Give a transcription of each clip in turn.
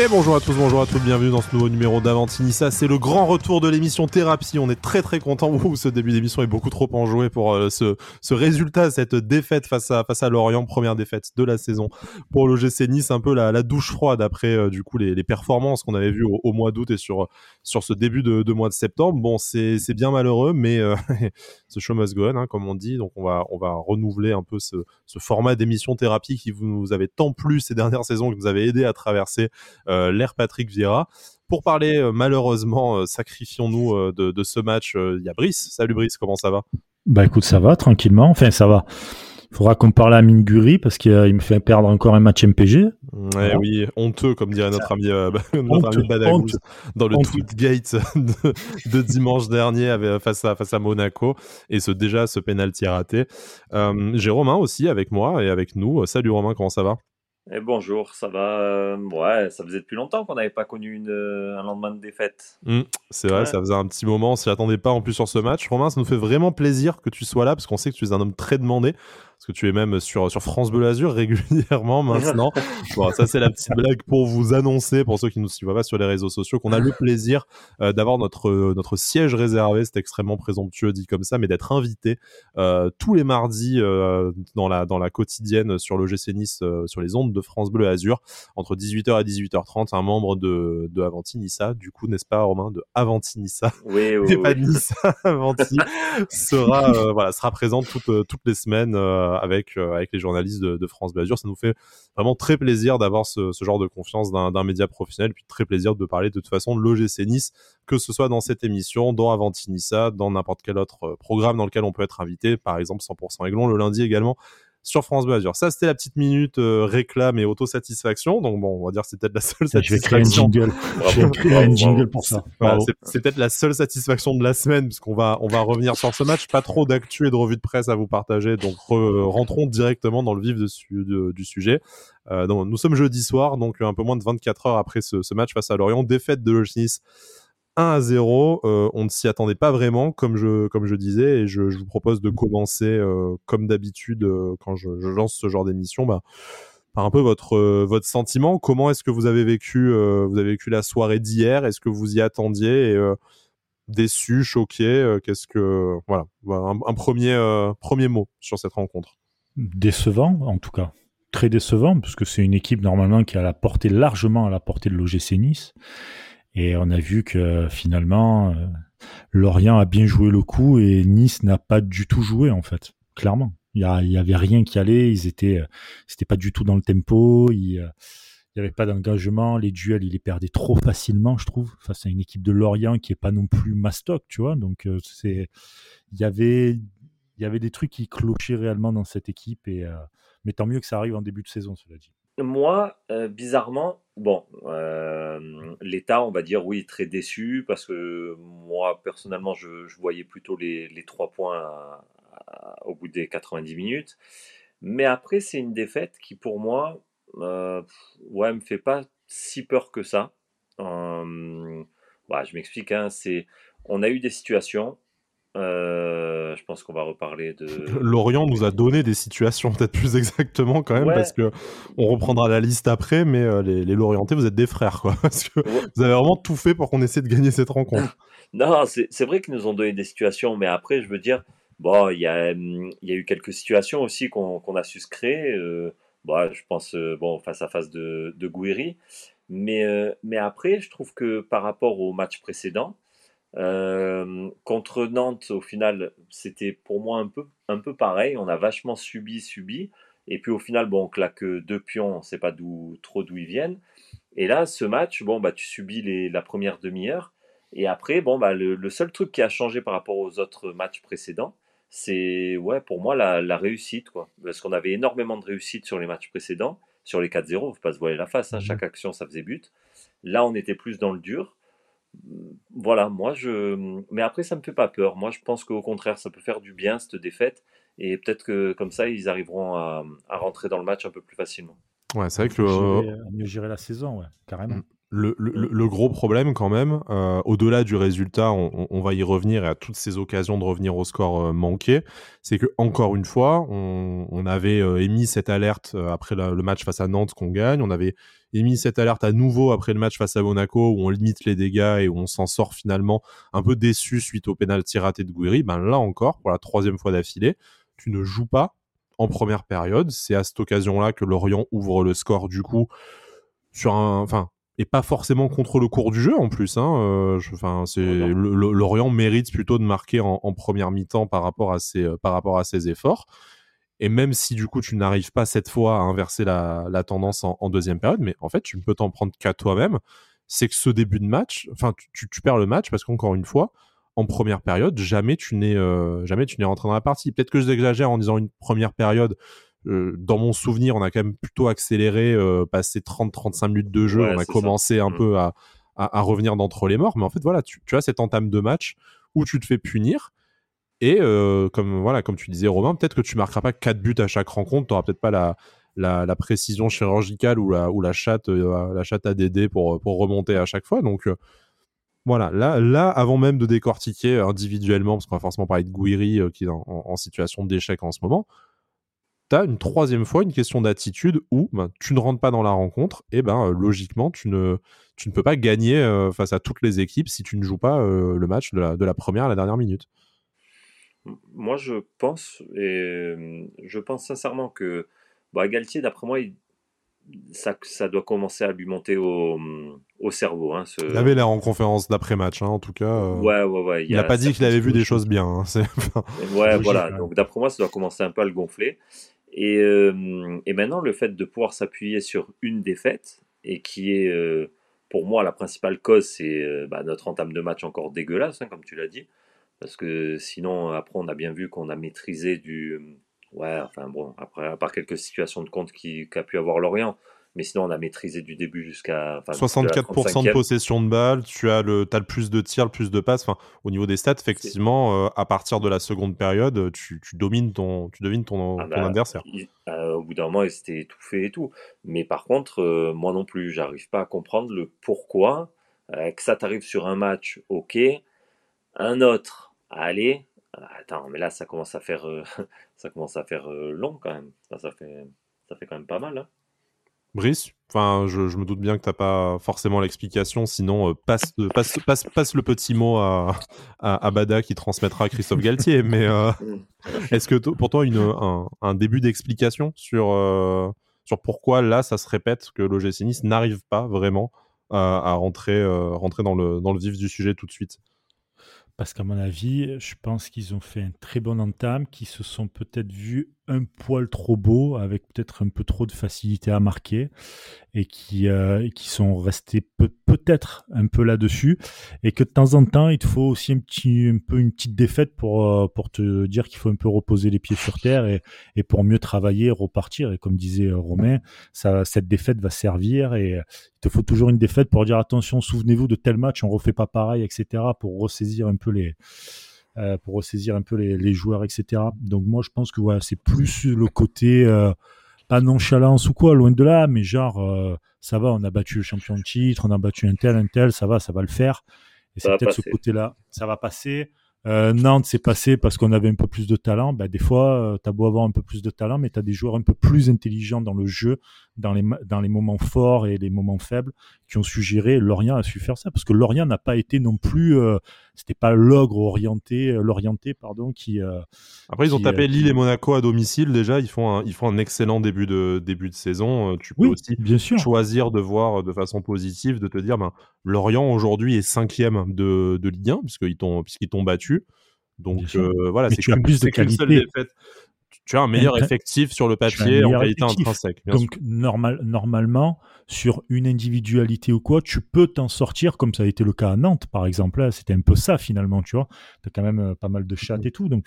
Et bonjour à tous, bonjour à tous, bienvenue dans ce nouveau numéro d'Avantinissa. C'est le grand retour de l'émission Thérapie. On est très très content. Ouh, ce début d'émission est beaucoup trop enjoué pour euh, ce, ce résultat, cette défaite face à face à Lorient, première défaite de la saison pour l'OGC Nice. Un peu la, douche froide après euh, du coup les, performances qu'on avait vues au, mois d'août et sur sur ce début de, mois de septembre. Bon, c'est bien malheureux, mais euh, ce show must go on, hein, comme on dit. Donc on va on va renouveler un peu ce, ce format d'émission Thérapie qui vous nous avez tant plu ces dernières saisons, qui nous avait aidé à traverser l'ère Patrick Vieira. Pour parler, euh, malheureusement, euh, sacrifions-nous euh, de, de, ce match. Il y a Brice. Salut Brice, comment ça va? Bah écoute, ça va tranquillement. Enfin, ça va. Il faudra qu'on parle à Minguri parce qu'il me fait perdre encore un match MPG. Ouais, oui, honteux, comme dirait notre ami, euh, notre Honteux, ami Badagouz honte, dans le tweetgate de, de dimanche dernier avec, face, à, face à Monaco et ce déjà ce penalty raté. Euh, J'ai Romain aussi avec moi et avec nous. Salut Romain, comment ça va? Et bonjour, ça va euh, Ouais, ça faisait depuis longtemps qu'on n'avait pas connu une, euh, un lendemain de défaite. Mm, C'est vrai, Ouais. ça faisait un petit moment, on s'y attendait pas en plus sur ce match. Romain, ça nous fait vraiment plaisir que tu sois là parce qu'on sait que tu es un homme très demandé. Parce que tu es même sur, sur France Bleu Azur régulièrement maintenant. bon, ça, c'est la petite blague pour vous annoncer, pour ceux qui nous suivent pas sur les réseaux sociaux, qu'on a le plaisir euh, d'avoir notre, euh, notre siège réservé. C'est extrêmement présomptueux dit comme ça, mais d'être invité euh, tous les mardis dans, la, dans la quotidienne sur le GC Nice, sur les ondes de France Bleu Azur, entre 18h et 18h30, un membre de, de Avanti Nissa, du coup, n'est-ce pas, Romain, de Avanti Nissa? Oui, oui, et pas oui. Nice Avanti sera voilà sera présente toutes toutes les semaines avec euh, avec les journalistes de, France Bleu Azur. Ça nous fait vraiment très plaisir d'avoir ce, genre de confiance d'un d'un média professionnel, puis très plaisir de parler de toute façon de l'OGC Nice, que ce soit dans cette émission, dans Avanti Nissa, dans n'importe quel autre euh, programme dans lequel on peut être invité, par exemple 100% Aiglon le lundi également sur France Bleu Azur. Ça, c'était la petite minute euh, réclame et autosatisfaction. Donc bon, on va dire que c'est peut-être la seule Je vais créer un satisfaction jingle. Bravo, Je vais créer bravo, un bravo. jingle pour ça. voilà, c'est- peut-être la seule satisfaction de la semaine, puisqu'on va, on va revenir sur ce match. Pas trop d'actu et de revue de presse à vous partager, donc re- rentrons directement dans le vif de su- de- du sujet. Euh, donc, nous sommes jeudi soir, donc un peu moins de 24 heures après ce, ce match face à Lorient. Défaite de l'OGC Nice 1 à 0. Euh, on ne s'y attendait pas vraiment, comme je, comme je disais, et je, je vous propose de commencer, euh, comme d'habitude, euh, quand je, je lance ce genre d'émission, bah, par un peu votre votre sentiment. Comment est-ce que vous avez vécu vous avez vécu la soirée d'hier? Est-ce que vous y attendiez? Et, Déçu, choqué Qu'est-ce que voilà Voilà, un, un premier premier mot sur cette rencontre. Décevant, en tout cas. Très décevant, parce que c'est une équipe normalement qui a la portée largement à la portée de l'OGC Nice. Et on a vu que finalement, euh, Lorient a bien joué le coup et Nice n'a pas du tout joué, en fait. Clairement. Il y, avait rien qui allait. Ils étaient, euh, c'était pas du tout dans le tempo. Il, euh, il y avait pas d'engagement. Les duels, ils les perdaient trop facilement, je trouve, face à une équipe de Lorient qui est pas non plus mastoc, tu vois. Donc, euh, c'est, il y avait, il y avait des trucs qui clochaient réellement dans cette équipe et, euh, mais tant mieux que ça arrive en début de saison, cela dit. Moi, euh, bizarrement, bon, euh, l'État, on va dire oui, très déçu parce que moi, personnellement, je, voyais plutôt les, trois points au bout des 90 minutes. Mais après, c'est une défaite qui, pour moi, euh, ouais, me fait pas si peur que ça. Euh, voilà, je m'explique, hein, c'est, on a eu des situations. Euh, je pense qu'on va reparler de. Lorient nous a donné des situations peut-être plus exactement quand même Ouais. parce que on reprendra la liste après, mais euh, les, les Lorientais vous êtes des frères quoi parce que Ouais. vous avez vraiment tout fait pour qu'on essaie de gagner cette rencontre. Non, c'est vrai qu'ils nous ont donné des situations, mais après, je veux dire, bon, il y a, y a eu quelques situations aussi qu'on a su se créer. euh, bon, je pense, euh, bon, face à face de, de Gouiri. Mais, euh, mais après, je trouve que par rapport au match précédent, euh, contre Nantes, au final, c'était pour moi un peu, un peu pareil. On a vachement subi, subi. Et puis au final, bon, on claque deux pions, on ne sait pas d'où, trop d'où ils viennent. Et là, ce match, bon, bah, tu subis les, la première demi-heure. Et après, bon, bah, le, le seul truc qui a changé par rapport aux autres matchs précédents, c'est, ouais, pour moi, la, la réussite, quoi. Parce qu'on avait énormément de réussite sur les matchs précédents, sur les 4-0, faut pas se voiler la face, hein, Mhm. chaque action, ça faisait but. Là, on était plus dans le dur. Voilà, moi, je. Mais après, ça me fait pas peur. Moi, je pense qu'au contraire, ça peut faire du bien, cette défaite. Et peut-être que comme ça, ils arriveront à, à rentrer dans le match un peu plus facilement. Ouais, c'est vrai que le, gérer- à mieux gérer la saison, ouais, carrément. Mm. Le, le, gros problème quand même, euh, au-delà du résultat, on, va y revenir et à toutes ces occasions de revenir au score euh, manqué, c'est que encore une fois, on, avait euh, émis cette alerte après le match face à Nantes qu'on gagne, on avait émis cette alerte à nouveau après le match face à Monaco où on limite les dégâts et où on s'en sort finalement un peu déçu suite au pénalty raté de Gouiri. Ben là encore, pour la troisième fois d'affilée, tu ne joues pas en première période. C'est à cette occasion-là que Lorient ouvre le score du coup sur un, enfin et pas forcément contre le cours du jeu en plus. Hein. Euh, enfin, c'est Lorient mérite plutôt de marquer en, première mi-temps par rapport à ses euh, par rapport à ses efforts. Et même si du coup tu n'arrives pas cette fois à inverser la, tendance en, deuxième période, mais en fait tu ne peux t'en prendre qu'à toi-même. C'est que ce début de match, enfin tu, tu, perds le match parce qu'encore une fois, en première période, jamais tu n'es euh, jamais tu n'es rentré dans la partie. Peut-être que j'exagère en disant une première période euh, dans mon souvenir, on a quand même plutôt accéléré, euh, passé 30-35 minutes de jeu, on a commencé un mm. peu à, revenir d'entre les morts. Mais en fait, voilà, tu, as cette entame de match où tu te fais punir. Et euh, comme, voilà, comme tu disais, Romain, peut-être que tu marqueras pas 4 buts à chaque rencontre, tu n'auras peut-être pas la, la, précision chirurgicale ou la, ou la chatte, la chatte ADD pour, pour remonter à chaque fois. Donc, voilà, là, là, avant même de décortiquer individuellement, parce qu'on va forcément parler de Gouiri qui est en situation d'échec en ce moment, tu as une troisième fois une question d'attitude où ben, tu ne rentres pas dans la rencontre et ben euh, logiquement tu ne, tu ne peux pas gagner euh, face à toutes les équipes si tu ne joues pas euh, le match de la, de la, première à la dernière minute. Moi je pense et je pense sincèrement que bah, Galtier d'après moi ça, ça, doit commencer à lui monter au, au cerveau. Hein, Il avait l'air en conférence d'après-match, hein, en tout cas. Ouais, ouais, ouais. Il n'a pas dit qu'il avait vu des choses bien. Hein, ouais, voilà. Donc d'après moi, ça doit commencer un peu à le gonfler. Et, euh, et, maintenant, le fait de pouvoir s'appuyer sur une défaite, et qui est euh, pour moi la principale cause, c'est euh, bah, notre entame de match encore dégueulasse, hein, comme tu l'as dit. Parce que sinon, après, on a bien vu qu'on a maîtrisé du. Ouais, enfin bon, après, à part quelques situations de compte qu'a pu avoir Lorient, mais sinon, on a maîtrisé du début jusqu'à. 64% de possession de balle, tu as le, as le plus de tirs, le plus de passes. Enfin, au niveau des stats, effectivement, euh, à partir de la seconde période, tu, tu domines ton, tu domines ton, ah ton bah, adversaire. Euh, au bout d'un moment, il s'était étouffé et tout. Mais par contre, euh, moi non plus, j'arrive pas à comprendre le pourquoi. que ça t'arrive sur un match, ok. Un autre, allez. Attends, mais là, ça commence à faire, ça commence à faire long quand même. Ça, fait, ça fait quand même pas mal. Hein. Brice, enfin, je, me doute bien que tu n'as pas forcément l'explication, sinon euh, passe, passe, passe, passe, le petit mot à, à, Bada qui transmettra à Christophe Galtier. Mais euh, est-ce que pour toi, une, un, début d'explication sur, euh, sur pourquoi là, ça se répète que l'OGC Nice n'arrive pas vraiment à, rentrer, rentrer dans, le, dans le vif du sujet tout de suite? Parce qu'à mon avis, je pense qu'ils ont fait un très bon entame, qui se sont peut-être vus un poil trop beaux, avec peut-être un peu trop de facilité à marquer, et qui, euh, qui sont restés peut-être un peu là-dessus, et que de temps en temps, il te faut aussi un, petit, un peu une petite défaite pour, euh, pour te dire qu'il faut un peu reposer les pieds sur terre, et, et pour mieux travailler, repartir. Et comme disait euh, Romain, cette défaite va servir, et il te faut toujours une défaite pour dire attention, souvenez-vous de tel match, on refait pas pareil, etc., pour ressaisir un peu les euh, pour ressaisir un peu les, joueurs, etc. Donc moi, je pense que c'est plus le côté euh, pas nonchalance ou quoi, loin de là, mais genre euh, ça va, on a battu le champion de titre, on a battu un tel, un tel, ça va, ça va le faire. Et c'est peut-être ce côté-là, ça va passer. Nantes s'est passé parce qu'on avait un peu plus de talent. Ben, des fois, tu as beau avoir un peu plus de talent, mais tu as des joueurs un peu plus intelligents dans le jeu, dans les, dans les moments forts et les moments faibles, qui ont su gérer. Lorient a su faire ça, parce que Lorient n'a pas été non plus... Euh, c'était pas l'ogre orienté, l'orienté, pardon, qui... Après, ils ont tapé Lille et Monaco à domicile. Déjà, ils font un, ils font un excellent début de, début de saison. Tu peux aussi bien sûr. choisir de voir de façon positive, de te dire, ben, Lorient aujourd'hui est cinquième de, de Ligue 1, puisqu'ils t'ont battu. Donc euh, voilà, c'est plus de qualité. Tu as un meilleur effectif sur le papier en qualité intrinsèque. Donc normal, normalement, sur une individualité ou quoi, tu peux t'en sortir comme ça a été le cas à Nantes, par exemple. C'était un peu ça finalement, tu vois. Tu as quand même euh, pas mal de chats et tout. Donc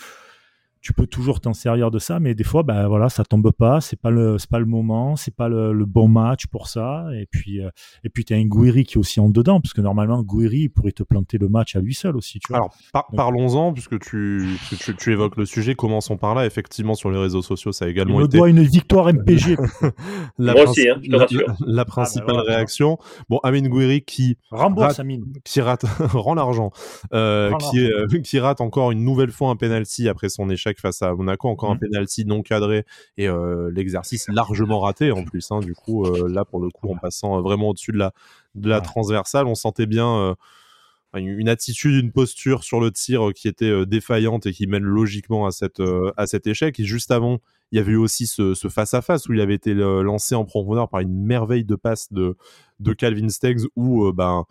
tu peux toujours t'en servir de ça, mais des fois, ben voilà, ça tombe pas, c'est pas le, c'est pas le moment, c'est pas le, bon match pour ça. Et puis, euh, et puis t'as un Gouiri qui est aussi en dedans, parce que normalement, Gouiri pourrait te planter le match à lui seul aussi. Tu vois. Alors, parlons-en, puisque tu, tu, évoques le sujet, commençons par là. Effectivement, sur les réseaux sociaux, ça a également Il été. doit une victoire MPG. la Moi aussi, hein, je te rassure. La, principale ah, ben réaction. Bon, Amine Gouiri qui rembourse Amine, qui rate, rend l'argent, euh, qui, euh, qui rate encore une nouvelle fois un penalty après son échec face à Monaco, encore un mmh. penalty non cadré et euh, l'exercice largement raté en plus. Hein, du coup, euh, là pour le coup, en passant euh, vraiment au-dessus de la, de la transversale, on sentait bien une attitude, une posture sur le tir qui était défaillante et qui mène logiquement à, cette, à cet échec. Et juste avant, il y avait eu aussi ce face-à-face où il avait été lancé en profondeur par une merveille de passe de, de Calvin Steggs où ben,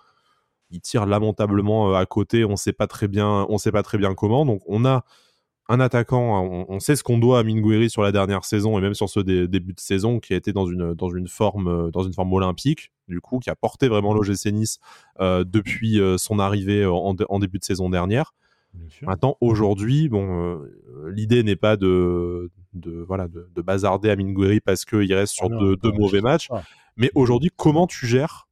il tire lamentablement à côté. On sait pas très bien, on sait pas très bien comment. Donc on a un attaquant, on, sait ce qu'on doit à Mingueri sur la dernière saison et même sur ce début de saison qui a été dans une, dans une, forme, euh, dans une forme olympique, du coup, qui a porté vraiment l'OGC Nice euh, depuis euh, son arrivée en, début de saison dernière. Maintenant, aujourd'hui, bon, l'idée n'est pas de, de, voilà, de, bazarder à Mingueri parce qu'il reste sur ah deux, mauvais matchs. Mais aujourd'hui, comment tu gères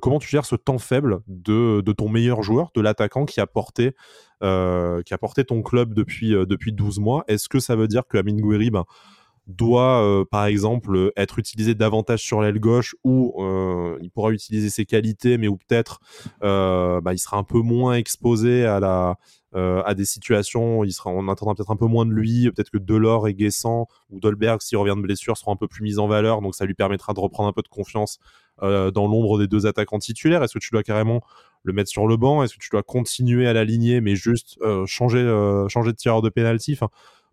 comment tu gères ce temps faible de, ton meilleur joueur, de l'attaquant qui a porté euh, ton club depuis, euh, depuis 12 mois? Est-ce que ça veut dire que Amin Gouiri ben, doit, euh, par exemple, être utilisé davantage sur l'aile gauche ou il pourra utiliser ses qualités, mais ou peut-être ben, il sera un peu moins exposé à la, à des situations, il sera, on attendra peut-être un peu moins de lui, peut-être que Delors et Guessant ou Dolberg, s'il revient de blessure, seront un peu plus mis en valeur, donc ça lui permettra de reprendre un peu de confiance dans l'ombre des deux attaquants titulaires. Est-ce que tu dois carrément le mettre sur le banc? Est-ce que tu dois continuer à l'aligner, mais juste euh, changer, euh, changer de tireur de pénalty?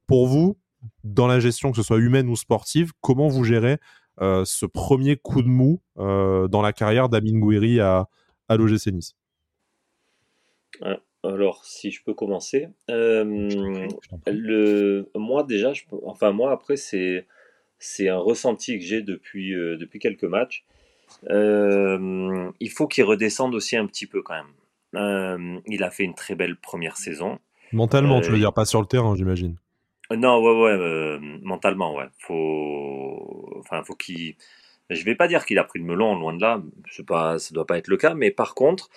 Pour vous, dans la gestion, que ce soit humaine ou sportive, comment vous gérez euh, ce premier coup de mou dans la carrière d'Amin Gouiri à, à l'OGC Nice? Alors, si je peux commencer, le, moi déjà, je, enfin moi après c'est c'est un ressenti que j'ai depuis depuis quelques matchs. Euh, il faut qu'il redescende aussi un petit peu quand même. Euh, il a fait une très belle première saison. Mentalement, tu veux euh, dire, pas sur le terrain, j'imagine. Non, ouais, ouais, mentalement, ouais. Faut, enfin, faut qu'il. Je vais pas dire qu'il a pris le melon, loin de là. C'est pas, ça doit pas être le cas, mais par contre,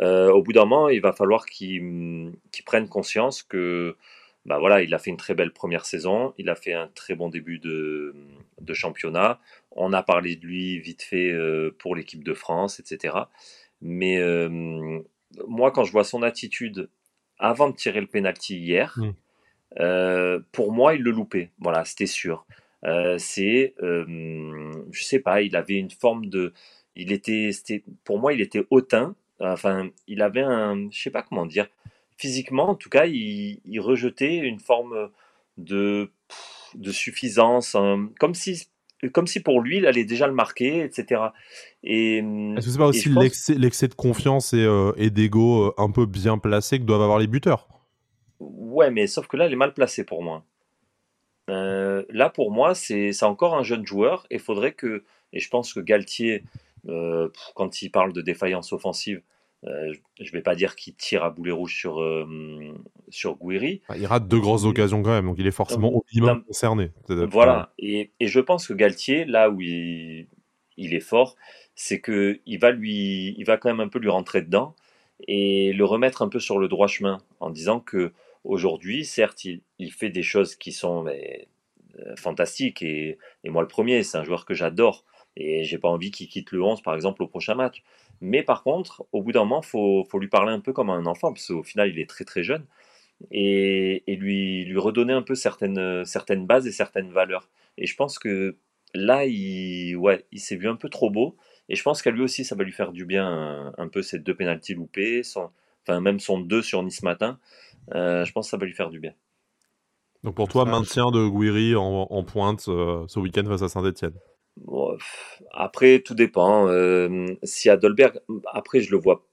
au bout d'un moment, il va falloir qu'il prenne conscience que, bah voilà, il a fait une très belle première saison, il a fait un très bon début de, de championnat. On a parlé de lui vite fait euh, pour l'équipe de France, etc. Mais euh, moi, quand je vois son attitude avant de tirer le penalty hier, mm. euh, pour moi, il le loupait. Voilà, c'était sûr. c'est, je sais pas, il avait une forme de, il était, pour moi, il était hautain. Enfin, il avait un, je sais pas comment dire, physiquement, en tout cas, il, rejetait une forme de, de suffisance, hein, comme si comme si pour lui, il allait déjà le marquer, etc. Et est-ce que c'est pas aussi l'excès, de confiance et, euh, d'ego euh, un peu bien placé que doivent avoir les buteurs? Ouais, mais sauf que là, il est mal placé pour moi. Euh, là, pour moi, c'est, encore un jeune joueur et faudrait que, et je pense que Galtier, quand il parle de défaillance offensive, euh, je ne vais pas dire qu'il tire à boulet rouge sur, euh, sur Gouiri. Ah, il rate deux grosses occasions quand même, donc il est forcément au minimum concerné. Voilà, et, et, je pense que Galtier, là où il, il est fort, c'est qu'il va, lui, il va quand même un peu lui rentrer dedans et le remettre un peu sur le droit chemin en disant que aujourd'hui, certes, il, il, fait des choses qui sont mais, euh, fantastiques et, et moi le premier, c'est un joueur que j'adore et j'ai pas envie qu'il quitte le 11 par exemple au prochain match. Mais par contre, au bout d'un moment, il faut, faut, lui parler un peu comme un enfant, parce qu'au final, il est très très jeune, et, et, lui, lui redonner un peu certaines, certaines bases et certaines valeurs. Et je pense que là, il, ouais, il s'est vu un peu trop beau, et je pense qu'à lui aussi, ça va lui faire du bien un, peu ces deux pénalties loupés, enfin même son deux sur Nice matin. Euh, je pense que ça va lui faire du bien. Donc pour toi, maintien de Guiri en, en pointe euh, ce week-end face à Saint-Etienne après, tout dépend. Euh, si à Dolberg, après, je le vois.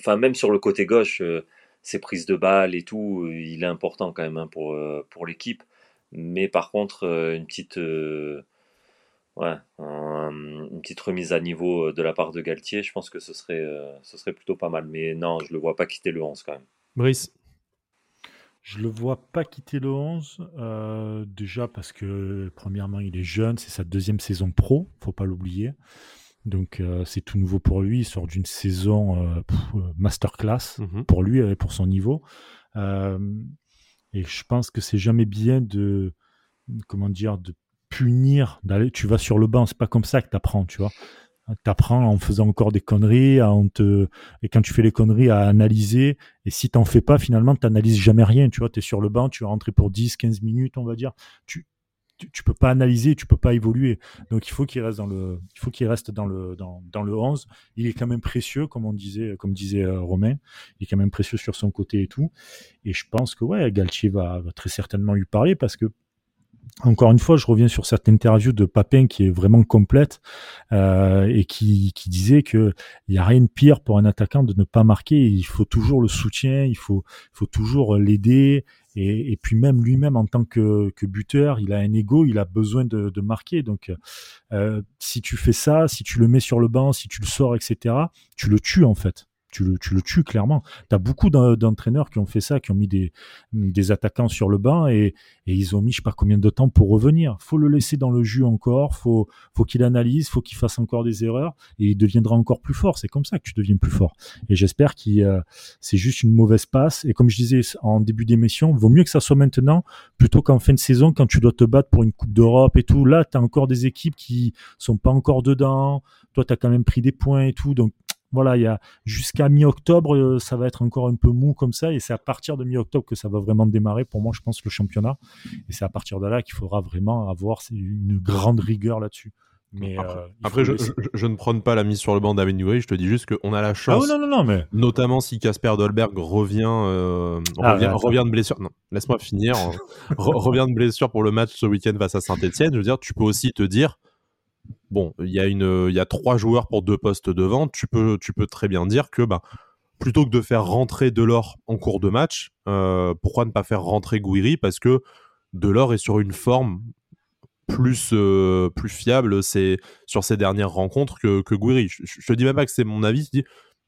Enfin, même sur le côté gauche, euh, ses prises de balles et tout, euh, il est important quand même hein, pour, pour l'équipe. Mais par contre, une petite. ouais, une petite remise à niveau de la part de Galtier, je pense que ce serait, ce serait plutôt pas mal. Mais non, je le vois pas quitter le 11 quand même. Brice Je le vois pas quitter le 11, euh, déjà parce que premièrement il est jeune, c'est sa deuxième saison pro, faut pas l'oublier. Donc euh, c'est tout nouveau pour lui, il sort d'une saison euh, masterclass mmh pour lui et pour son niveau. et je pense que c'est jamais bien de comment dire de punir d'aller tu vas sur le banc, c'est pas comme ça que tu apprends, tu vois t'apprends en faisant encore des conneries, à te... et quand tu fais les conneries, à analyser. Et si t'en fais pas, finalement, t'analyses jamais rien. Tu vois, t'es sur le banc, tu vas rentrer pour 10, 15 minutes, on va dire. Tu, tu, peux pas analyser, tu peux pas évoluer. Donc il faut qu'il reste dans le, il faut qu'il reste dans le, dans, dans, le 11. Il est quand même précieux, comme on disait, comme disait euh, Romain. Il est quand même précieux sur son côté et tout. Et je pense que ouais, Galtier va, va très certainement lui parler parce que encore une fois, je reviens sur cette interview de Papin qui est vraiment complète euh, et qui, disait que il y a rien de pire pour un attaquant de ne pas marquer. Il faut toujours le soutien, il faut, toujours l'aider. Et, puis même lui-même en tant que, buteur, il a un ego, il a besoin de, de marquer. Donc euh, si tu fais ça, si tu le mets sur le banc, si tu le sors, etc., tu le tues en fait tu le, tu le tues clairement. Tu as beaucoup d'entraîneurs qui ont fait ça, qui ont mis des, des attaquants sur le banc et, et, ils ont mis je sais pas combien de temps pour revenir. faut le laisser dans le jus encore, faut, faut qu'il analyse, faut qu'il fasse encore des erreurs et il deviendra encore plus fort. C'est comme ça que tu deviens plus fort. Et j'espère que euh, c'est juste une mauvaise passe. Et comme je disais en début d'émission, vaut mieux que ça soit maintenant plutôt qu'en fin de saison quand tu dois te battre pour une Coupe d'Europe et tout. Là, tu as encore des équipes qui sont pas encore dedans. Toi, tu as quand même pris des points et tout. Donc, voilà, il y a jusqu'à mi-octobre, euh, ça va être encore un peu mou comme ça, et c'est à partir de mi-octobre que ça va vraiment démarrer pour moi, je pense, le championnat. Et c'est à partir de là qu'il faudra vraiment avoir une grande rigueur là-dessus. Mais après, euh, je, ne prône pas la mise sur le banc d'Aven je te dis juste qu'on a la ah chance, non, non, non, mais... notamment si Casper Dolberg revient, euh, ah, revient, de blessure. Non, laisse-moi finir. revient de blessure pour le match ce week-end face à Saint-Etienne. Je veux dire, tu peux aussi te dire, bon, il y a une, il y a trois joueurs pour deux postes devant. Tu peux, tu peux très bien dire que, bah, plutôt que de faire rentrer Delors en cours de match, euh, pourquoi ne pas faire rentrer Gouiri Parce que Delors est sur une forme plus, euh, plus fiable c'est sur ces dernières rencontres que, que Gouiri. Je, je, te dis même pas que c'est mon avis, je dis,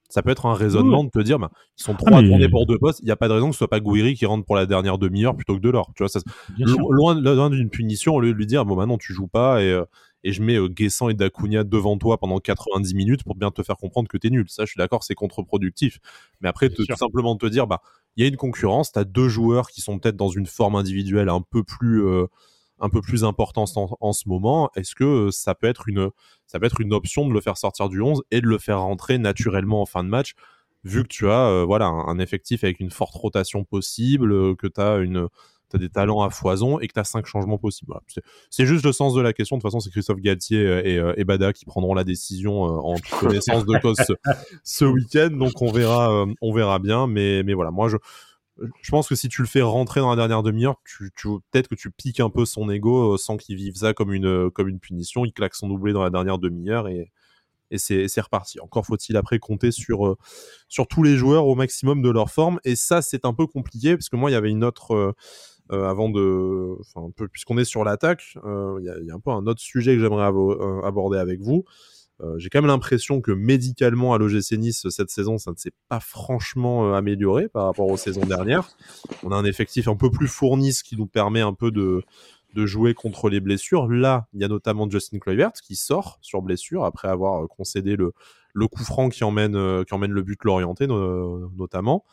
ça peut être un raisonnement de te dire, bah, ils sont trois ah, tournés pour deux postes, il n'y a pas de raison que ce soit pas Gouiri qui rentre pour la dernière demi-heure plutôt que Delors. Tu vois, ça, loin, loin d'une punition, au lieu de lui dire, bon, maintenant tu joues pas et, euh, et je mets euh, Guessant et Dacunia devant toi pendant 90 minutes pour bien te faire comprendre que tu es nul. Ça, je suis d'accord, c'est contre-productif. Mais après, tout simplement te dire, bah, il y a une concurrence, tu as deux joueurs qui sont peut-être dans une forme individuelle un peu plus, euh, un peu plus importante en, ce moment. Est-ce que euh, ça peut être une, ça peut être une option de le faire sortir du 11 et de le faire rentrer naturellement en fin de match? Vu que tu as voilà un, effectif avec une forte rotation possible, que tu as une, tu as des talents à foison et que tu as cinq changements possibles. C'est juste le sens de la question. De toute façon, c'est Christophe Galtier et, euh, et, Bada qui prendront la décision euh, en connaissance de cause ce, week-end. Donc on verra, euh, on verra bien. Mais, mais voilà, moi je, je pense que si tu le fais rentrer dans la dernière demi-heure, tu, tu peut-être que tu piques un peu son ego sans qu'il vive ça comme une, comme une punition. Il claque son doublé dans la dernière demi-heure et, et c'est reparti. Encore faut-il après compter sur, sur tous les joueurs au maximum de leur forme. Et ça, c'est un peu compliqué parce que moi, il y avait une autre euh, avant de, puisqu'on est sur l'attaque, euh, il y, a un peu un autre sujet que j'aimerais euh, aborder avec vous. j'ai quand même l'impression que médicalement à l'OGC Nice cette saison, ça ne s'est pas franchement amélioré par rapport aux saisons dernières. On a un effectif un peu plus fourni, ce qui nous permet un peu de, jouer contre les blessures. Là, il y a notamment Justin Kluivert qui sort sur blessure après avoir concédé le, coup franc qui emmène le but l'orienté notamment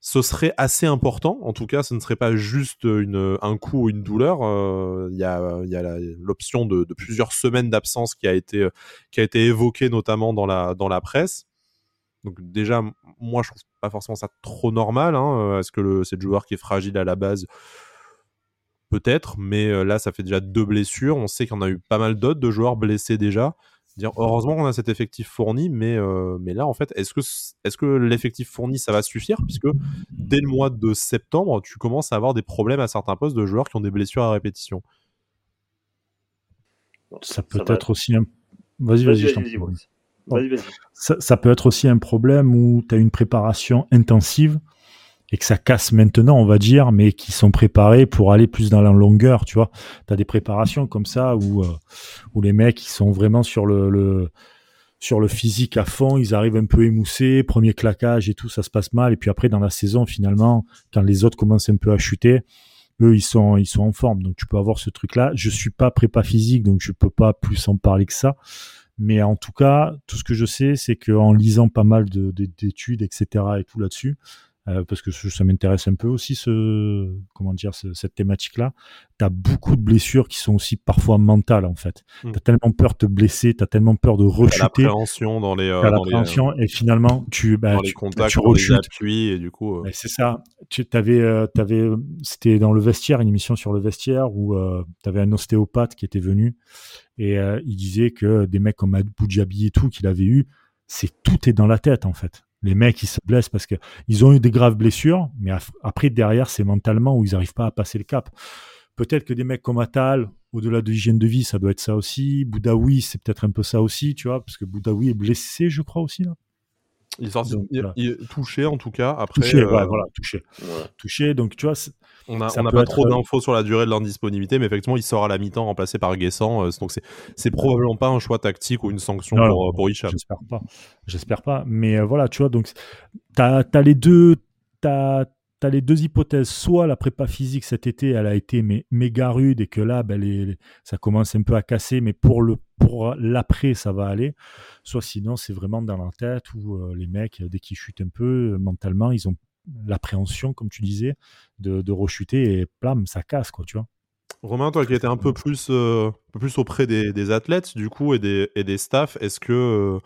ce serait assez important. En tout cas, ce ne serait pas juste une, un coup ou une douleur. Euh, il y a, l'option de, plusieurs semaines d'absence qui a été qui a été évoquée notamment dans la presse. Donc déjà, moi, je trouve pas forcément ça trop normal. Hein. Est-ce que c'est le joueur qui est fragile à la base? Peut-être, mais euh, là, ça fait déjà deux blessures. On sait en a eu pas mal d'autres de joueurs blessés déjà dire heureusement qu'on a cet effectif fourni, mais, euh, mais là, en fait, est-ce que, est que l'effectif fourni, ça va suffire? Puisque dès le mois de septembre, tu commences à avoir des problèmes à certains postes de joueurs qui ont des blessures à répétition. Ça peut être aussi un. Vas-y, vas-y, vas-y. Ça, ça, peut être aussi un problème où tu as une préparation intensive et que ça casse maintenant, on va dire, mais qui sont préparés pour aller plus dans la longueur, tu vois. Tu as des préparations comme ça où, euh, où les mecs, ils sont vraiment sur le, le sur le physique à fond, ils arrivent un peu émoussés, premier claquage et tout, ça se passe mal. Et puis après, dans la saison, finalement, quand les autres commencent un peu à chuter, eux, ils sont, ils sont en forme. Donc, tu peux avoir ce truc-là. Je suis pas prépa physique, donc je peux pas plus en parler que ça. Mais en tout cas, tout ce que je sais, c'est qu'en lisant pas mal d'études, etc. et tout là-dessus, euh, parce que ça m'intéresse un peu aussi ce comment dire cette thématique là tu as beaucoup de blessures qui sont aussi parfois mentales en fait. Mm. tu as tellement peur de te blesser tu as tellement peur de rechuter. l'appréhension dans les euh, l'appréhension et finalement tu bah, dans tu, les contacts tu rechutes. et du coup euh... c'est ça. Tu avais euh, avais c'était dans le vestiaire une émission sur le vestiaire où euh, tu avais un ostéopathe qui était venu et il disait que des mecs comme Abu Dhabi et tout qu'il avait eu c'est tout est dans la tête en fait les mecs, ils se blessent parce qu'ils ont eu des graves blessures, mais après, derrière, c'est mentalement où ils n'arrivent pas à passer le cap. Peut-être que des mecs comme Atal, au-delà de l'hygiène de vie, ça doit être ça aussi. Boudaoui, c'est peut-être un peu ça aussi, tu vois, parce que Boudaoui est blessé, je crois aussi, là. Il est, touché en tout cas. Après, touché, euh, voilà, touché. Touché, donc tu vois, on n'a pas trop euh, d'infos sur la durée de l'indisponibilité, mais effectivement, il sort à la mi-temps remplacé par Guessant. Euh, donc, c'est probablement pas un choix tactique ou une sanction pour, pour Hicham. J'espère pas. J'espère pas. Mais voilà, tu vois, donc, tu as, les deux. T'as as les deux hypothèses. Soit la prépa physique cet été, elle a été méga rude et que là, ben, ça commence un peu à casser, mais pour le pour l'après, ça va aller. Soit sinon, c'est vraiment dans la tête où euh, les mecs, dès qu'ils chutent un peu euh, mentalement, ils ont l'appréhension, comme tu disais, de, de rechuter et plam, ça casse, quoi, tu vois. Romain, toi qui étais un peu plus, euh, un peu plus auprès des, des, athlètes, du coup, et des, et des staffs, est-ce que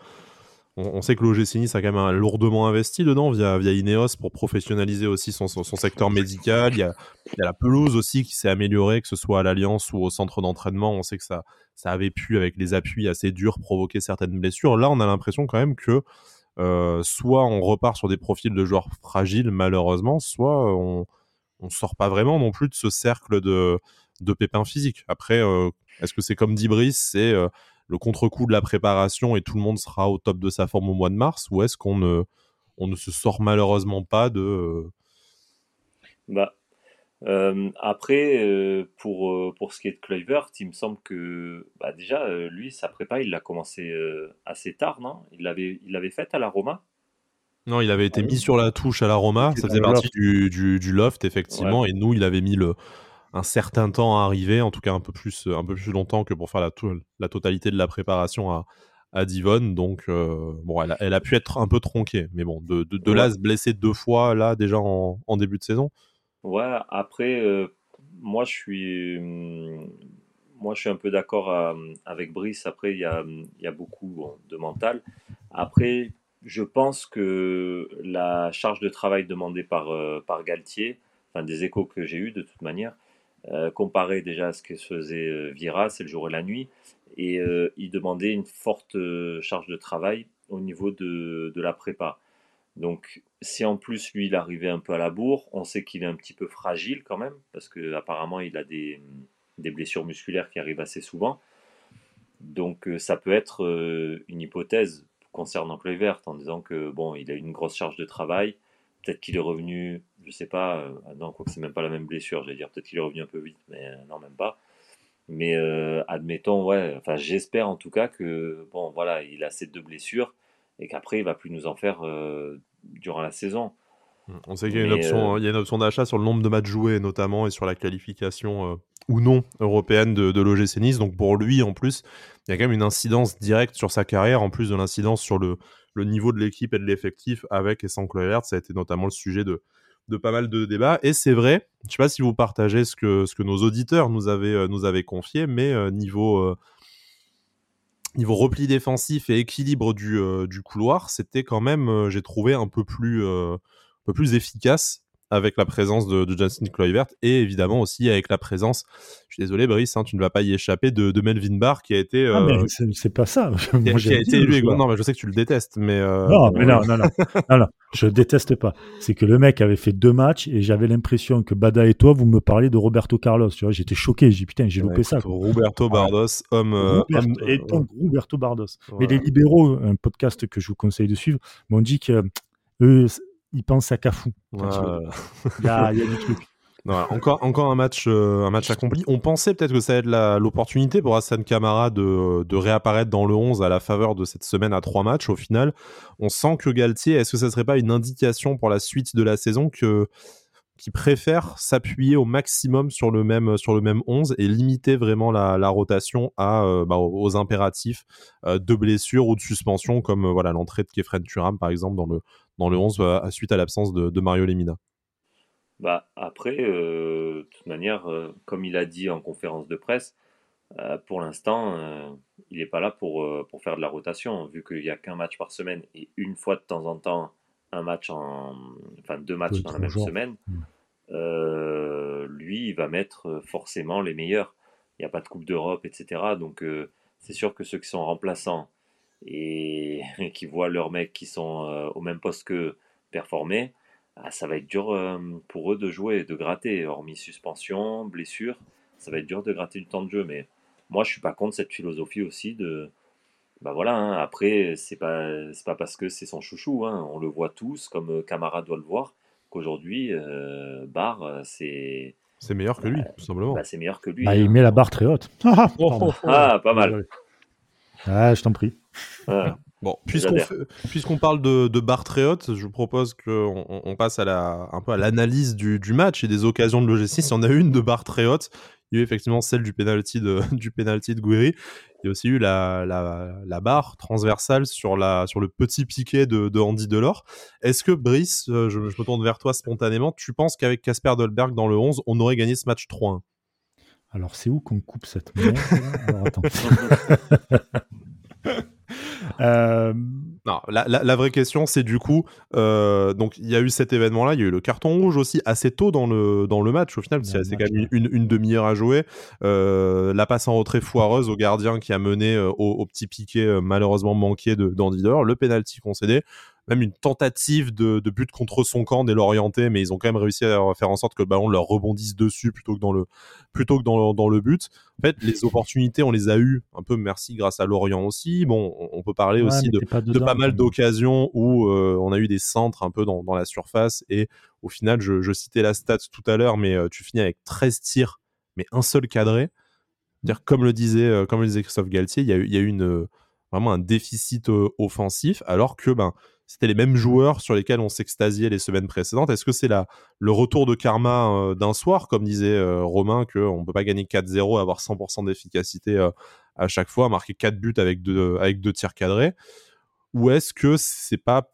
on, sait que l'OGC Nice a quand même lourdement investi dedans via, via Ineos pour professionnaliser aussi son, secteur médical. Il y, a, la pelouse aussi qui s'est améliorée, que ce soit à l'Alliance ou au centre d'entraînement. On sait que ça, ça avait pu, avec les appuis assez durs, provoquer certaines blessures. Là, on a l'impression quand même que euh, soit on repart sur des profils de joueurs fragiles, malheureusement, soit on ne sort pas vraiment non plus de ce cercle de, pépins physiques. Après, euh, est-ce que c'est comme dit Brice, c'est... Euh, le contre-coup de la préparation et tout le monde sera au top de sa forme au mois de mars ou est-ce qu'on ne, on ne se sort malheureusement pas de... Euh, bah, euh, après, euh, pour, pour ce qui est de Kluivert, il me semble que bah déjà, lui, sa prépa, il l'a commencé assez tard, non? Il l'avait il l'avait faite à la Roma? Non, il avait été mis sur la touche à la Roma, ça faisait partie du, du, du, loft, effectivement, et nous, il avait mis le, un certain temps à arriver, en tout cas un peu plus, un peu plus longtemps que pour faire la, la totalité de la préparation à, à Divonne. Donc, euh, bon, elle a, elle a, pu être un peu tronquée. Mais bon, de, de, là, se blesser deux fois, là, déjà en, en début de saison. Ouais, après, euh, moi, je suis. Moi, je suis un peu d'accord euh, avec Brice. Après, il y a, y a, beaucoup de mental. Après, je pense que la charge de travail demandée par, par Galtier, enfin, des échos que j'ai eu de toute manière, euh, comparé déjà à ce que faisait euh, Vira, c'est le jour et la nuit, et euh, il demandait une forte charge de travail au niveau de, de, la prépa. Donc si en plus lui il arrivait un peu à la bourre, on sait qu'il est un petit peu fragile quand même, parce qu'apparemment il a des, des, blessures musculaires qui arrivent assez souvent. Donc ça peut être une hypothèse concernant Kluivert en disant que bon il a une grosse charge de travail, peut-être qu'il est revenu je sais pas, euh, non, quoi que c'est même pas la même blessure, j'allais dire, peut-être qu'il est revenu un peu vite, mais euh, non, même pas. Mais euh, admettons, ouais, enfin, j'espère en tout cas que, bon, voilà, il a ces deux blessures et qu'après, il va plus nous en faire durant la saison. Mmh, on sait qu'il y a une option, il y a une option d'achat sur le nombre de matchs joués notamment et sur la qualification ou non européenne de, de l'OGC Nice. Donc pour lui en plus, il y a quand même une incidence directe sur sa carrière en plus de l'incidence sur le, le niveau de l'équipe et de l'effectif avec et sans Kluivert. Ça a été notamment le sujet de, de pas mal de débats. Et c'est vrai, je sais pas si vous partagez ce que, nos auditeurs nous avaient, euh, confié, mais euh, niveau, euh, niveau repli défensif et équilibre du, du couloir, c'était quand même, j'ai trouvé, un peu plus, un peu plus efficace avec la présence de, de Justin Kluivert et évidemment aussi avec la présence, je suis désolé Brice, hein, tu ne vas pas y échapper, de, de Melvin Barr qui a été... Ah, euh, c'est pas ça. Qui, a, été élu. Non, mais je sais que tu le détestes, mais... Euh, non, mais non, non, non, non, non, je déteste pas. C'est que le mec avait fait deux matchs et j'avais l'impression que Bada et toi, vous me parliez de Roberto Carlos. Tu vois, j'étais choqué. J'ai dit putain, j'ai loupé ça. Roberto Bardos, homme, euh, et donc Roberto Bardos. Mais les libéraux, un podcast que je vous conseille de suivre, m'ont dit que eux, il pense à Cafou. Il y, a, du truc. encore, encore un match, un match accompli. On pensait peut-être que ça allait être l'opportunité pour Hassan Kamara de, de, réapparaître dans le 11 à la faveur de cette semaine à trois matchs. Au final, on sent que Galtier, est-ce que ça serait pas une indication pour la suite de la saison que qui préfère s'appuyer au maximum sur le même sur le même 11 et limiter vraiment la, rotation à euh, bah, aux impératifs euh, de blessure ou de suspension comme euh, voilà l'entrée de Kefren Turam par exemple dans le dans le 11 à suite à l'absence de, Mario Lemina. Bah après de toute manière comme il a dit en conférence de presse pour l'instant il n'est pas là pour pour faire de la rotation vu qu'il n'y a qu'un match par semaine et une fois de temps en temps un match en, enfin deux matchs dans la même semaine, euh, lui, il va mettre forcément les meilleurs. Il n'y a pas de Coupe d'Europe, etc. Donc euh, c'est sûr que ceux qui sont remplaçants et, qui voient leurs mecs qui sont euh, au même poste que performer, ah, ça va être dur pour eux de jouer, de gratter, hormis suspension, blessure, ça va être dur de gratter du temps de jeu. Mais moi, je suis pas contre cette philosophie aussi de bah voilà, hein, après, c'est pas, pas parce que c'est son chouchou, hein, on le voit tous, comme euh, Camara doit le voir, qu'aujourd'hui, euh, Barre, euh, c'est. C'est meilleur que lui, bah, tout simplement. Bah, c'est meilleur que lui. Bah, il hein. met la barre très haute. Ah, ah pas mal. Ah, je t'en prie. Bon, puisqu'on parle de, de barre très haute, je vous propose qu'on on passe à la, un peu à l'analyse du, du, match et des occasions de l'OGC. Il y en a une de barre très haute, il y a eu effectivement celle du penalty de, du penalty de Guiri. Il y a aussi eu la, la, barre transversale sur, la, sur le petit piqué de, de Andy Delors. Est-ce que Brice, euh, je, me tourne vers toi spontanément, tu penses qu'avec Casper Dolberg dans le 11, on aurait gagné ce match 3-1 Alors c'est où qu'on coupe cette merde Alors attends. Euh, non, la, vraie question, c'est du coup, euh, donc il y a eu cet événement-là, il y a eu le carton rouge aussi assez tôt dans le, dans le match au final, c'est quand même une, une demi-heure à jouer. Euh, la passe en retrait foireuse au gardien qui a mené au, petit piqué malheureusement manqué d'Andy de, le penalty concédé même une tentative de, but contre son camp dès l'orienté, mais ils ont quand même réussi à faire en sorte que le ballon leur rebondisse dessus plutôt que dans le, plutôt que dans, dans le but. En fait, les opportunités, on les a eues un peu, merci, grâce à Lorient aussi. Bon, on peut parler aussi de pas, de pas, mal d'occasions où euh, on a eu des centres un peu dans, dans la surface et au final, je, je, citais la stat tout à l'heure, mais euh, tu finis avec 13 tirs, mais un seul cadré. Dire, comme le disait, euh, comme le disait Christophe Galtier, il y a y a eu une, vraiment un déficit offensif, alors que ben, c'était les mêmes joueurs sur lesquels on s'extasiait les semaines précédentes. Est-ce que c'est le retour de karma euh, d'un soir, comme disait euh, Romain, qu'on ne peut pas gagner 4-0 avoir 100% d'efficacité euh, à chaque fois, marquer 4 buts avec deux, avec deux tirs cadrés? Ou est-ce que c'est pas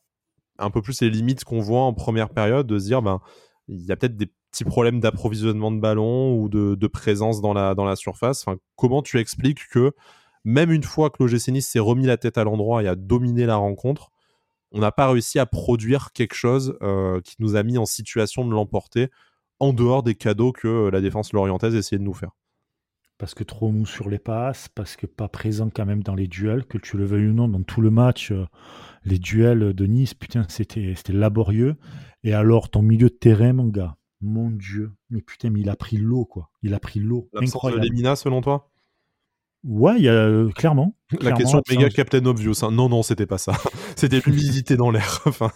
un peu plus les limites qu'on voit en première période de se dire, ben, il y a peut-être des petits problèmes d'approvisionnement de ballon ou de, présence dans la, surface? Comment tu expliques que même une fois que l'OGC s'est remis la tête à l'endroit et a dominé la rencontre, on n'a pas réussi à produire quelque chose euh, qui nous a mis en situation de l'emporter en dehors des cadeaux que euh, la défense lorientaise essayait de nous faire. Parce que trop mou sur les passes, parce que pas présent quand même dans les duels, que tu le veuilles ou non, dans tout le match, euh, les duels de Nice, putain, c'était laborieux. Et alors, ton milieu de terrain, mon gars, mon Dieu, mais putain, mais il a pris l'eau, quoi. Il a pris l'eau. Incroyable. de Lemina, selon toi? Ouais, il y a euh, clairement. La question de méga Captain Obvious. Hein. Non, non, c'était pas ça. c'était l'humidité dans l'air. enfin.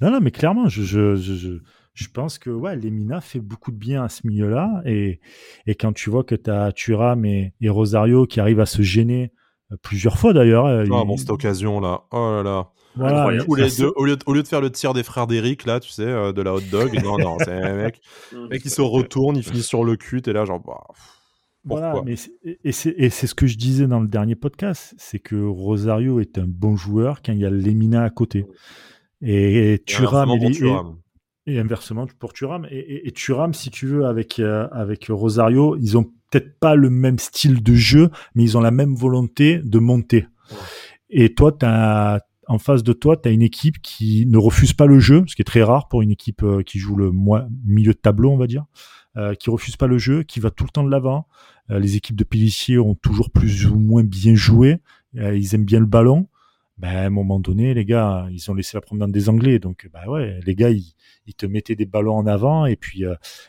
Non, non, mais clairement, je, je, je, je pense que ouais, Lemina fait beaucoup de bien à ce milieu-là. Et, et quand tu vois que tu as Thuram et, et, Rosario qui arrivent à se gêner euh, plusieurs fois d'ailleurs. Euh, ah, bon, cette occasion-là. Oh là là. Voilà, au, lieu de, au, lieu de, faire le tir des frères d'Eric, là, tu sais, de la hot dog, non, non, c'est un mec, mec qui se retourne, il finit sur le cul, et là, genre, bah, voilà, mais et c'est ce que je disais dans le dernier podcast, c'est que Rosario est un bon joueur quand il y a Lemina à côté. Et, Turam, et, inversement pour Turam. Et, et, Turam, si tu veux, avec, euh, avec Rosario, ils ont peut-être pas le même style de jeu, mais ils ont la même volonté de monter. Et toi, as, en face de toi, tu as une équipe qui ne refuse pas le jeu, ce qui est très rare pour une équipe euh, qui joue le milieu de tableau, on va dire. Euh, qui refuse pas le jeu, qui va tout le temps de l'avant. Euh, les équipes de Pélissier ont toujours plus ou moins bien joué. Euh, ils aiment bien le ballon. Ben, à un moment donné, les gars, ils ont laissé la promenade des Anglais. Donc, ben ouais, les gars, ils, ils te mettaient des ballons en avant et puis,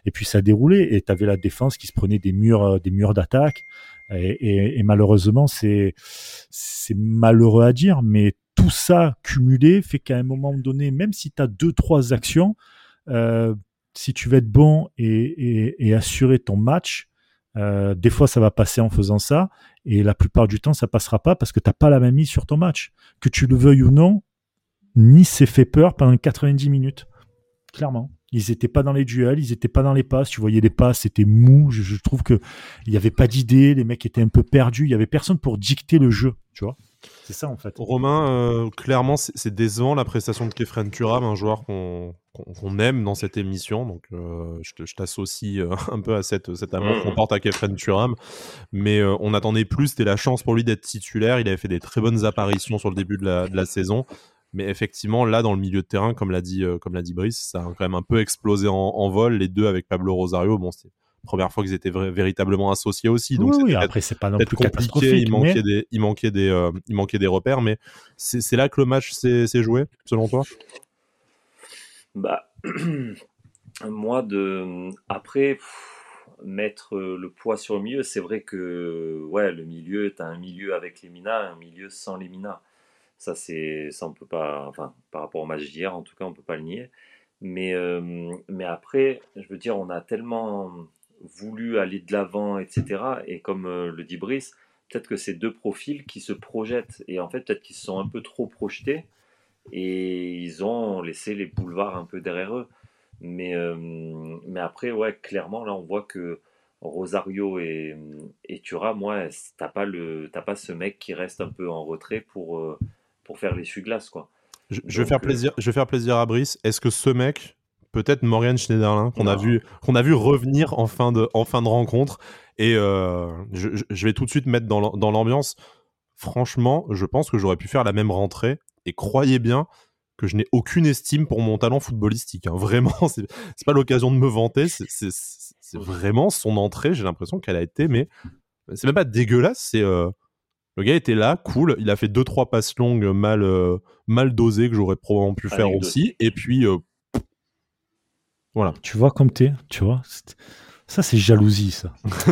et puis ça déroulait. Et tu avais la défense qui se prenait des murs, des murs d'attaque. Et, et, et, malheureusement, c'est, c'est malheureux à dire, mais tout ça cumulé fait qu'à un moment donné, même si tu as deux, trois actions, euh, si tu veux être bon et, assurer ton match, euh, des fois ça va passer en faisant ça, et la plupart du temps ça passera pas parce que t'as pas la même mise sur ton match. Que tu le veuilles ou non, Nice s'est fait peur pendant 90 minutes, clairement. Ils n'étaient pas dans les duels, ils n'étaient pas dans les passes. Tu voyais les passes, c'était mou. Je, trouve que il n'y avait pas d'idée. Les mecs étaient un peu perdus. Il y avait personne pour dicter le jeu. Tu vois C'est ça en fait. Romain, euh, clairement, c'est décevant la prestation de Kefren Turam, un joueur qu'on aime dans cette émission. Donc, euh, je t'associe euh, un peu à cette, cet amour mmh. qu'on porte à Kefren Turam. Mais on attendait plus. C'était la chance pour lui d'être titulaire. Il avait fait des très bonnes apparitions sur le début de la, de la saison. Mais effectivement, là, dans le milieu de terrain, comme l'a dit, euh, comme l'a dit Brice, ça a quand même un peu explosé en, vol. Les deux avec Pablo Rosario, bon, c'est première fois qu'ils étaient véritablement associés aussi. Donc oui, après, c'est pas non plus compliqué. Il manquait des, il manquait des, euh, il manquait des repères. Mais c'est là que le match s'est joué, selon toi? Bah, moi, de après. mettre le poids sur le milieu, c'est vrai que ouais, le milieu, tu as un milieu avec les minas, un milieu sans les minas. Ça, c'est, ça on peut pas, enfin, par rapport au match d'hier, en tout cas, on peut pas le nier. Mais, euh, mais après, je veux dire, on a tellement voulu aller de l'avant, etc. Et comme euh, le dit Brice, peut-être que c'est deux profils qui se projettent. Et en fait, peut-être qu'ils se sont un peu trop projetés et ils ont laissé les boulevards un peu derrière eux. Mais, euh, mais après, ouais, clairement, là, on voit que Rosario et, et Tura, moi, t'as pas, le, pas ce mec qui reste un peu en retrait pour, pour faire l'essuie-glace, quoi. Je, vais faire euh, plaisir, je vais faire plaisir à Brice. Est-ce que ce mec, peut-être Morgan Schneiderlin, qu'on a vu, qu'on a vu revenir en fin de, en fin de rencontre, et euh, je, je, vais tout de suite mettre dans l'ambiance. Franchement, je pense que j'aurais pu faire la même rentrée. Et croyez bien que je n'ai aucune estime pour mon talent footballistique. Hein. Vraiment, c'est pas l'occasion de me vanter. C'est vraiment son entrée. J'ai l'impression qu'elle a été, mais c'est même pas dégueulasse. C'est euh, le gars était là, cool. Il a fait deux trois passes longues mal euh, mal dosées que j'aurais probablement pu faire aussi. Et puis voilà. Tu vois comme t'es, tu vois. Ça c'est jalousie ça.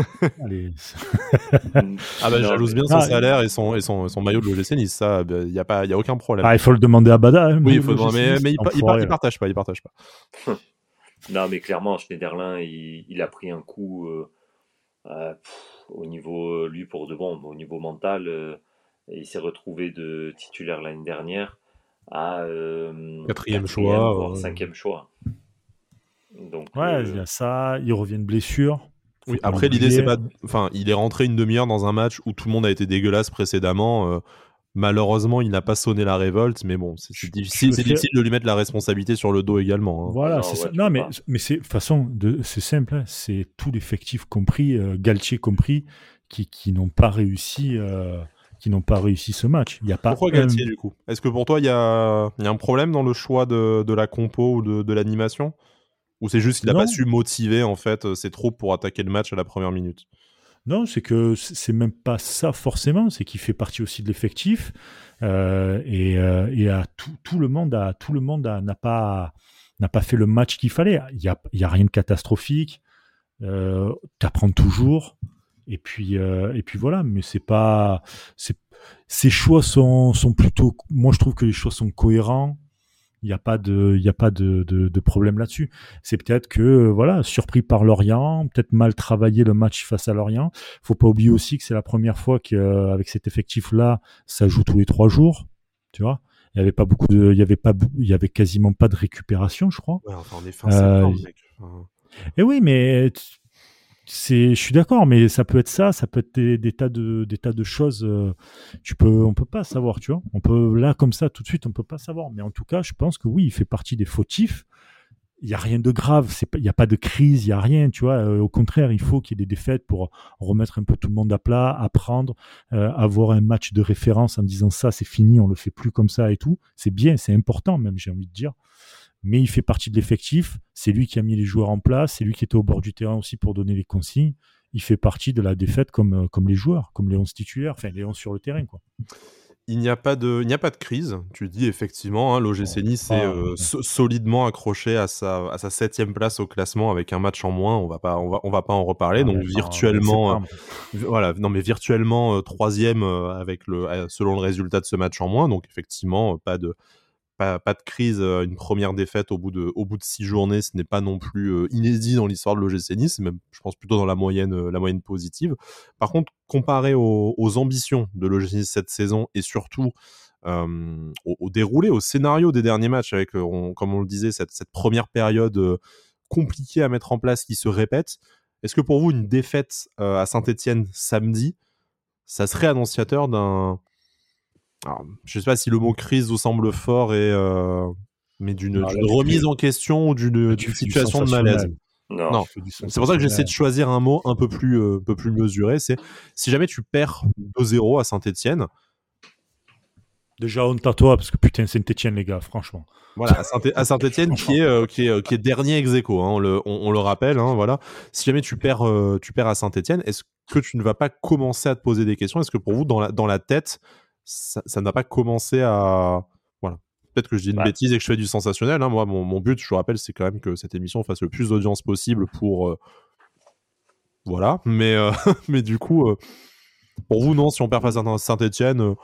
ah bah jalouse bien son ah, salaire et son et son, son maillot de l'OGC Nice. Ça, il bah, y a pas y a aucun problème. Ah il faut le demander à Bada. Hein, oui il faut demander, mais, il, il, partage pas, il partage pas. non mais clairement Schneiderlin il, il a pris un coup. Euh, au niveau, euh, lui pour de bon, au niveau mental, euh, il s'est retrouvé de titulaire l'année dernière à euh, quatrième, choix, cinquième choix. Donc, ouais, il y a ça, il revient de blessure. Oui, après l'idée c'est pas, enfin, il est rentré une demi-heure dans un match où tout le monde a été dégueulasse précédemment. Malheureusement, il n'a pas sonné la révolte, mais bon, c'est difficile, difficile de lui mettre la responsabilité sur le dos également. Hein. Voilà, c'est ça. Non, mais, mais c'est façon de, c'est simple, hein. c'est tout l'effectif compris, euh, Galtier compris, qui, qui n'ont pas réussi, euh, qui n'ont pas réussi ce match. Il y a pas. Pourquoi Galtier du coup? Est-ce que pour toi il y a, y a, un problème dans le choix de, de la compo ou de, de l'animation, ou c'est juste qu'il n'a pas su motiver en fait euh, ses troupes pour attaquer le match à la première minute? Non, c'est que c'est même pas ça forcément, c'est qu'il fait partie aussi de l'effectif euh, et, euh, et à tout, tout, le monde a tout le monde n'a pas n'a pas fait le match qu'il fallait. Il y a, y a rien de catastrophique. Euh, T'apprends toujours et puis et puis voilà. Mais c'est pas ces choix sont sont plutôt. Moi, je trouve que les choix sont cohérents. Il n'y a pas de, il a pas de, de, de problème là-dessus. C'est peut-être que, euh, voilà, surpris par Lorient, peut-être mal travaillé le match face à Lorient. Faut pas oublier aussi que c'est la première fois qu'avec cet effectif-là, ça joue tous les trois jours. Tu vois? Il y avait pas beaucoup de, il y avait pas, il y avait quasiment pas de récupération, je crois. Ouais, enfin, on est fin septembre, euh, mec. Et oui, mais je suis d'accord, mais ça peut être ça, ça peut être des, tas de, des tas de choses. Euh, tu peux, on peut pas savoir, tu vois. On peut là comme ça tout de suite, on peut pas savoir. Mais en tout cas, je pense que oui, il fait partie des fautifs. Il y a rien de grave, il y a pas de crise, il y a rien, tu vois. Euh, au contraire, il faut qu'il y ait des défaites pour remettre un peu tout le monde à plat, apprendre, euh, avoir un match de référence en disant ça, c'est fini, on le fait plus comme ça et tout. C'est bien, c'est important même, j'ai envie de dire mais il fait partie de l'effectif. C'est lui qui a mis les joueurs en place. C'est lui qui était au bord du terrain aussi pour donner les consignes. Il fait partie de la défaite comme, euh, comme les joueurs, comme les 11 titulaires, enfin les 11 sur le terrain. Quoi. Il n'y a, pas de, il n'y a pas de crise. Tu dis effectivement, hein, l'OGC Nice est euh, solidement accroché à sa, à sa septième place au classement avec un match en moins. On va pas, on va, on va pas en reparler. donc virtuellement, euh, voilà, non mais virtuellement troisième avec le, selon le résultat de ce match en moins. Donc effectivement, pas de, pas, de crise, une première défaite au bout de, six journées, ce n'est pas non plus inédit dans l'histoire de l'OGC Nice, même, je pense, plutôt dans la moyenne, la moyenne positive. Par contre, comparé aux, ambitions de l'OGC Nice cette saison et surtout au, déroulé, au scénario des derniers matchs, avec, comme on le disait, cette, cette première période compliquée à mettre en place qui se répète, est-ce que pour vous, une défaite à Saint-Etienne samedi, ça serait annonciateur d'un alors, je sais pas si le mot crise vous semble fort et euh, mais d'une remise en question ou d'une situation de malaise. Non, c'est pour ça que j'essaie de choisir un mot un peu plus, euh, peu plus mesuré. C'est si jamais tu perds 2-0 à Saint-Etienne. Déjà, honte à toi, parce que putain, Saint-Etienne, les gars, franchement. Voilà, à Saint-Etienne, qui, est, euh, qui, est, qui est dernier ex hein, on, le, on, le rappelle. Hein, voilà. Si jamais tu perds, tu perds à Saint-Etienne, est-ce que tu ne vas pas commencer à te poser des questions? Est-ce que pour vous, dans la, dans la tête, ça n'a pas commencé à. Voilà. Peut-être que je dis une bêtise et que je fais du sensationnel. Hein. Moi, mon, but, je vous rappelle, c'est quand même que cette émission fasse le plus d'audience possible pour. Euh, voilà. Mais, euh, mais du coup, euh, pour vous, non, si on perd face à Saint-Etienne.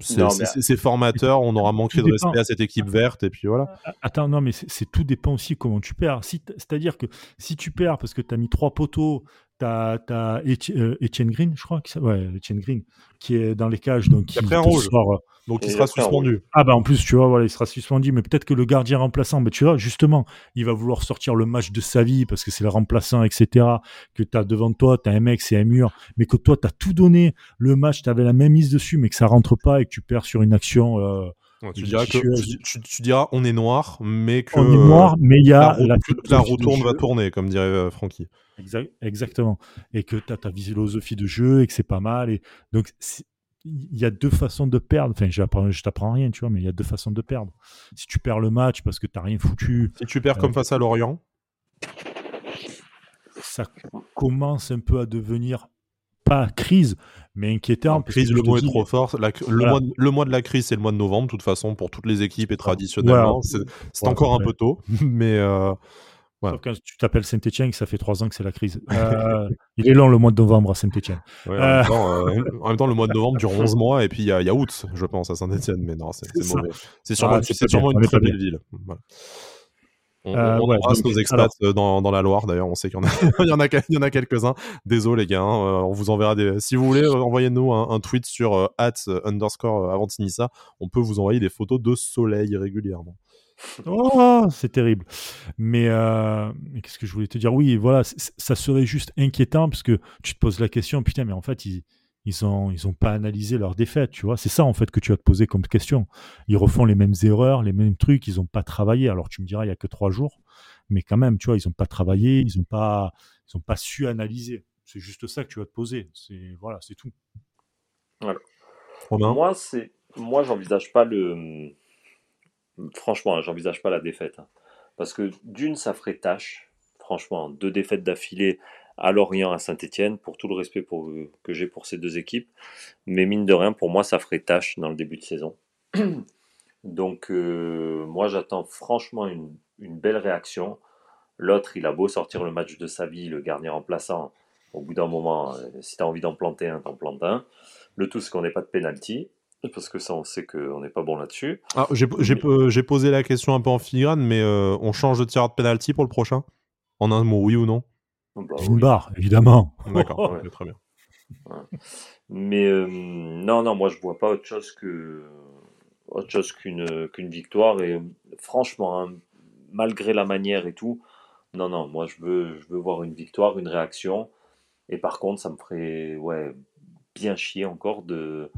C'est formateur, on aura manqué de respect à cette équipe verte, et puis voilà. Attends, non, mais c'est tout dépend aussi comment tu perds. Si C'est-à-dire que si tu perds parce que tu as mis trois poteaux, T'as as euh, Etienne Green, je crois. Qui, ouais, Etienne Green, qui est dans les cages. Donc, il a pris un rouge. Euh, donc, il sera suspendu. Ah, bah, en plus, tu vois, voilà, il sera suspendu. Mais peut-être que le gardien remplaçant, mais tu vois, justement, il va vouloir sortir le match de sa vie parce que c'est le remplaçant, etc. Que tu as devant toi, tu as un mec, c'est un mur. Mais que toi, tu as tout donné. Le match, tu avais la même mise dessus, mais que ça rentre pas et que tu perds sur une action. Euh, tu, diras que, tu, diras on est noir, mais que. On est noir, mais il y a. La, la, retourne va tourner, comme dirait euh, Francky. exactement. Et que tu as ta philosophie de jeu et que c'est pas mal. Et donc, il y a deux façons de perdre. Enfin, je t'apprends rien, tu vois, mais il y a deux façons de perdre. Si tu perds le match parce que tu n'as rien foutu. Si tu perds comme euh, face à Lorient. Ça commence un peu à devenir pas crise, mais inquiétant. crise, le mot est trop fort. le, mois, de la crise, c'est le mois de novembre, de toute façon, pour toutes les équipes et traditionnellement. C'est encore un peu tôt, mais. Euh, Sauf quand tu t'appelles Saint-Etienne, ça fait trois ans que c'est la crise. Euh, il est long le mois de novembre à Saint-Etienne. Euh. en, même temps, le mois de novembre dure 11 mois et puis il y, a août, je pense, à Saint-Etienne. Mais non, c'est mauvais. C'est sûrement, sûrement une très belle ville. On, euh, embrasse nos expats euh, dans, dans, la Loire, d'ailleurs, on sait qu'il y en a, il y en a, quelques-uns. Désolé les gars, hein, euh, on vous enverra des. Si vous voulez, envoyez-nous un, tweet sur at underscore Avantinissa. On peut vous envoyer des photos de soleil régulièrement. Oh, c'est terrible. Mais, mais qu'est-ce que je voulais te dire? Oui, voilà, ça serait juste inquiétant parce que tu te poses la question, putain, mais en fait, ils, ils ont ils ont pas analysé leur défaite, tu vois. C'est ça en fait que tu as te poser comme question. Ils refont les mêmes erreurs, les mêmes trucs, ils ont pas travaillé. Alors tu me diras il y a que trois jours, mais quand même, tu vois, ils ont pas travaillé, ils ont pas ils ont pas su analyser. C'est juste ça que tu vas te poser. C'est voilà, c'est tout. Moi c'est moi j'envisage pas le franchement, j'envisage pas la défaite hein. parce que d'une ça ferait tâche. Franchement, deux défaites d'affilée à Lorient, à Saint-Etienne, pour tout le respect pour, que j'ai pour ces deux équipes. Mais mine de rien, pour moi, ça ferait tâche dans le début de saison. Donc, euh, moi, j'attends franchement une, belle réaction. L'autre, il a beau sortir le match de sa vie, le gardien remplaçant. Au bout d'un moment, euh, si tu as envie d'en planter un, t'en plantes un. Le tout, c'est qu'on n'ait pas de pénalty. Parce que ça, on sait qu'on n'est pas bon là-dessus. Ah, j'ai posé la question un peu en filigrane, mais euh, on change de tireur de pénalty pour le prochain? En un mot, oui ou non? Bah, une barre, évidemment. D'accord, très bien. Mais euh, non, non, moi je vois pas autre chose que autre chose qu'une qu'une victoire et franchement, hein, malgré la manière et tout, non, non, moi je veux je veux voir une victoire, une réaction. Et par contre, ça me ferait ouais bien chier encore de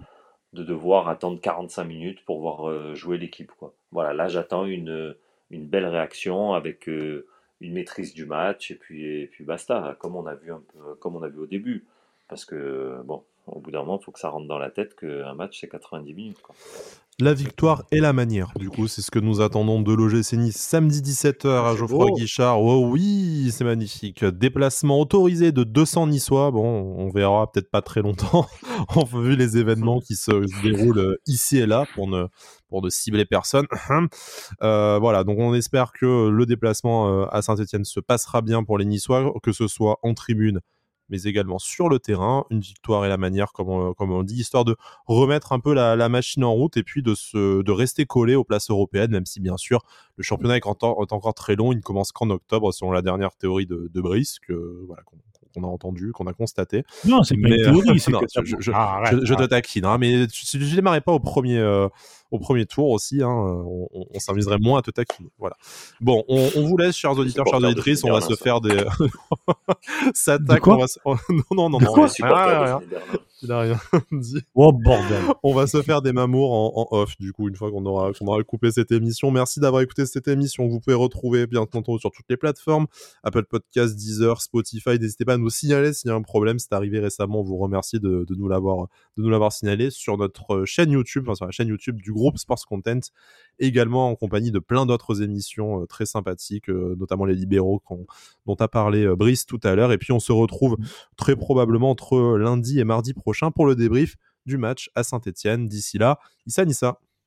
de devoir attendre 45 minutes pour voir euh, jouer l'équipe quoi. Voilà, là j'attends une une belle réaction avec euh, une maîtrise du match et puis, puis basta, comme on a vu un peu, comme on a vu au début. Parce que bon, au bout d'un moment, il faut que ça rentre dans la tête qu'un match c'est 90 minutes. Quoi. La victoire et la manière, du coup, c'est ce que nous attendons de l'OGC Nice samedi 17h à Geoffroy Guichard. Oh oui, c'est magnifique. Déplacement autorisé de 200 Niçois. Bon, on verra peut-être pas très longtemps, vu les événements qui se déroulent ici et là pour ne, pour ne cibler personne. Euh, voilà, donc on espère que le déplacement euh, à Saint-Etienne se passera bien pour les Niçois, que ce soit en tribune mais également sur le terrain. Une victoire et la manière, comme on, comme on dit, histoire de remettre un peu la, la, machine en route et puis de, se, de rester collé aux places européennes, même si bien sûr le championnat est encore, est encore très long. Il ne commence qu'en octobre, selon la dernière théorie de, de Brice, que, voilà, qu'on a entendu, qu'on a constaté. Non, c'est pas une théorie, que je, je, ah, arrête, je, te taquine, hein, mais si je démarrais pas au premier, euh, au premier tour aussi, hein, on, on s'amuserait moins à te taquiner. Voilà. Bon, on, on vous laisse, chers auditeurs, chers auditrices, on va se faire des. ça attaque, on va se... non, non, non, non. Quoi rien, Il a rien dit. Oh bordel. On va se faire des mamours en, en off, du coup, une fois qu'on aura, qu'on aura coupé cette émission. Merci d'avoir écouté cette émission. Vous pouvez retrouver, bien entendu, sur toutes les plateformes Apple Podcasts, Deezer, Spotify. N'hésitez pas à nous signaler s'il y a un problème. C'est arrivé récemment. On vous remercie de, de nous l'avoir, de nous l'avoir signalé sur notre chaîne YouTube, enfin, sur la chaîne YouTube du groupe Sports Content, également en compagnie de plein d'autres émissions euh, très sympathiques, euh, notamment les libéraux dont a parlé euh, Brice tout à l'heure. Et puis on se retrouve très probablement entre lundi et mardi prochain pour le débrief du match à Saint-Etienne. D'ici là, Issa Nissa.